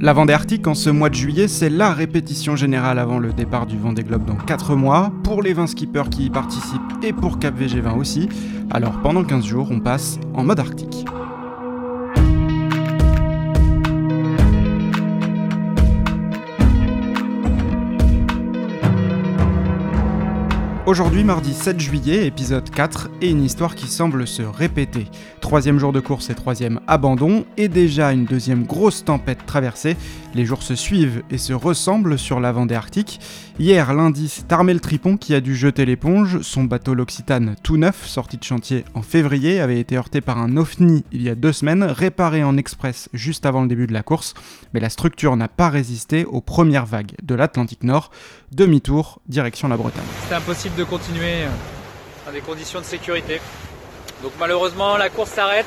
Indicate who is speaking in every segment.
Speaker 1: La Vendée Arctique en ce mois de juillet, c'est la répétition générale avant le départ du Vendée Globe dans 4 mois, pour les 20 skippers qui y participent et pour Cap VG20 aussi. Alors pendant 15 jours, on passe en mode arctique. Aujourd'hui, mardi 7 juillet, épisode 4, et une histoire qui semble se répéter. Troisième jour de course et troisième abandon, et déjà une deuxième grosse tempête traversée. Les jours se suivent et se ressemblent sur la Vendée Arctique. Hier, lundi, c'est Armel Tripon qui a dû jeter l'éponge. Son bateau l'Occitane, tout neuf, sorti de chantier en février, avait été heurté par un OVNI il y a deux semaines, réparé en express juste avant le début de la course. Mais la structure n'a pas résisté aux premières vagues de l'Atlantique Nord. Demi-tour, direction la Bretagne.
Speaker 2: C'est impossible de continuer dans des conditions de sécurité. Donc malheureusement, la course s'arrête.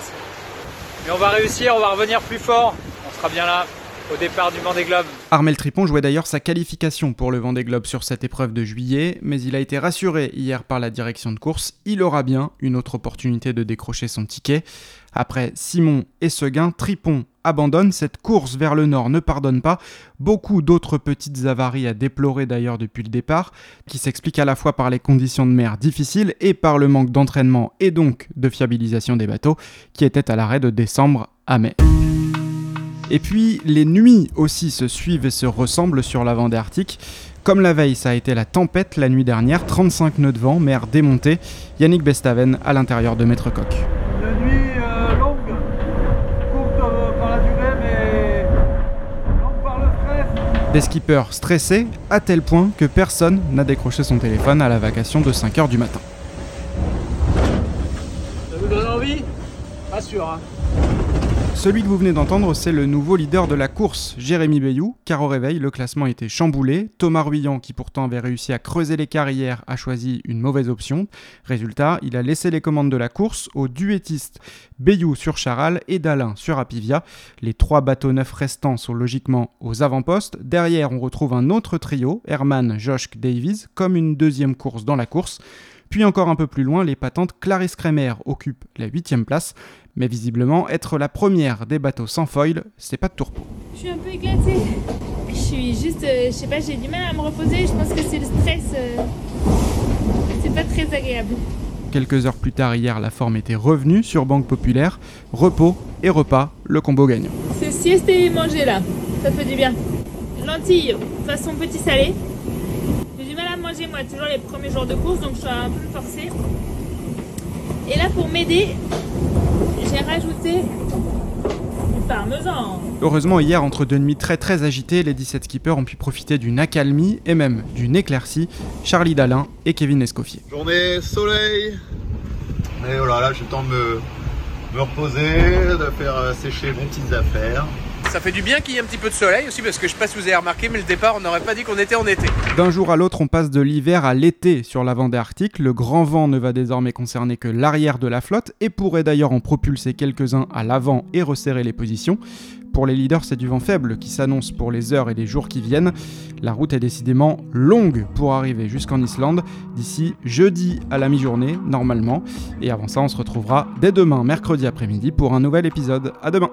Speaker 2: Mais on va réussir, on va revenir plus fort. On sera bien là au départ du Vendée Globe.
Speaker 1: Armel Tripon jouait d'ailleurs sa qualification pour le Vendée Globe sur cette épreuve de juillet, mais il a été rassuré hier par la direction de course, il aura bien une autre opportunité de décrocher son ticket. Après Simon et Seguin, Tripon abandonne, cette course vers le nord ne pardonne pas, beaucoup d'autres petites avaries à déplorer d'ailleurs depuis le départ, qui s'expliquent à la fois par les conditions de mer difficiles et par le manque d'entraînement et donc de fiabilisation des bateaux, qui étaient à l'arrêt de décembre à mai. Et puis, les nuits aussi se suivent et se ressemblent sur la Vendée Arctique. Comme la veille, ça a été la tempête la nuit dernière, 35 nœuds de vent, mer démontée. Yannick Bestaven à l'intérieur de Maître Coq.
Speaker 3: Une nuit euh, longue, courte euh, par la durée, mais longue par le stress.
Speaker 1: Des skippers stressés à tel point que personne n'a décroché son téléphone à la vacation de 5h du matin.
Speaker 3: Ça vous donne envie? Pas sûr, hein.
Speaker 1: Celui que vous venez d'entendre, c'est le nouveau leader de la course, Jérémy Bayou, car au réveil, le classement était chamboulé. Thomas Ruyant, qui pourtant avait réussi à creuser les carrières, a choisi une mauvaise option. Résultat, il a laissé les commandes de la course aux duettistes Bayou sur Charal et Dalin sur Apivia. Les trois bateaux neufs restants sont logiquement aux avant-postes. Derrière, on retrouve un autre trio, Herman, Joschk, Davies, comme une deuxième course dans la course. Puis encore un peu plus loin, les patentes Clarisse Kremer occupent la huitième place, mais visiblement, être la première des bateaux sans foil, c'est pas de tourpeau.
Speaker 4: Je suis un peu éclatée. Je suis juste, euh, je sais pas, j'ai du mal à me reposer. Je pense que c'est le stress. euh, c'est pas très agréable.
Speaker 1: Quelques heures plus tard hier, la forme était revenue sur Banque Populaire. Repos et repas, le combo gagnant.
Speaker 4: C'est sieste et manger là. Ça fait du bien. Lentilles, façon petit salé. Moi, toujours les premiers jours de course, donc je suis un peu forcée. Et là, pour m'aider, j'ai rajouté du parmesan.
Speaker 1: Heureusement, hier, entre deux nuits très très agitées, les 17 skippers ont pu profiter d'une accalmie et même d'une éclaircie. Charlie Dalin et Kevin Escoffier.
Speaker 5: Journée soleil. Et voilà, là j'ai le temps de me, me reposer, de faire euh, sécher mes petites affaires.
Speaker 6: Ça fait du bien qu'il y ait un petit peu de soleil aussi parce que je sais pas si vous avez remarqué mais le départ on n'aurait pas dit qu'on était en été.
Speaker 1: D'un jour à l'autre, on passe de l'hiver à l'été sur la Vendée Arctique. Le grand vent ne va désormais concerner que l'arrière de la flotte et pourrait d'ailleurs en propulser quelques-uns à l'avant et resserrer les positions. Pour les leaders, c'est du vent faible qui s'annonce pour les heures et les jours qui viennent. La route est décidément longue pour arriver jusqu'en Islande, d'ici jeudi à la mi-journée, normalement. Et avant ça, on se retrouvera dès demain, mercredi après-midi, pour un nouvel épisode. À demain!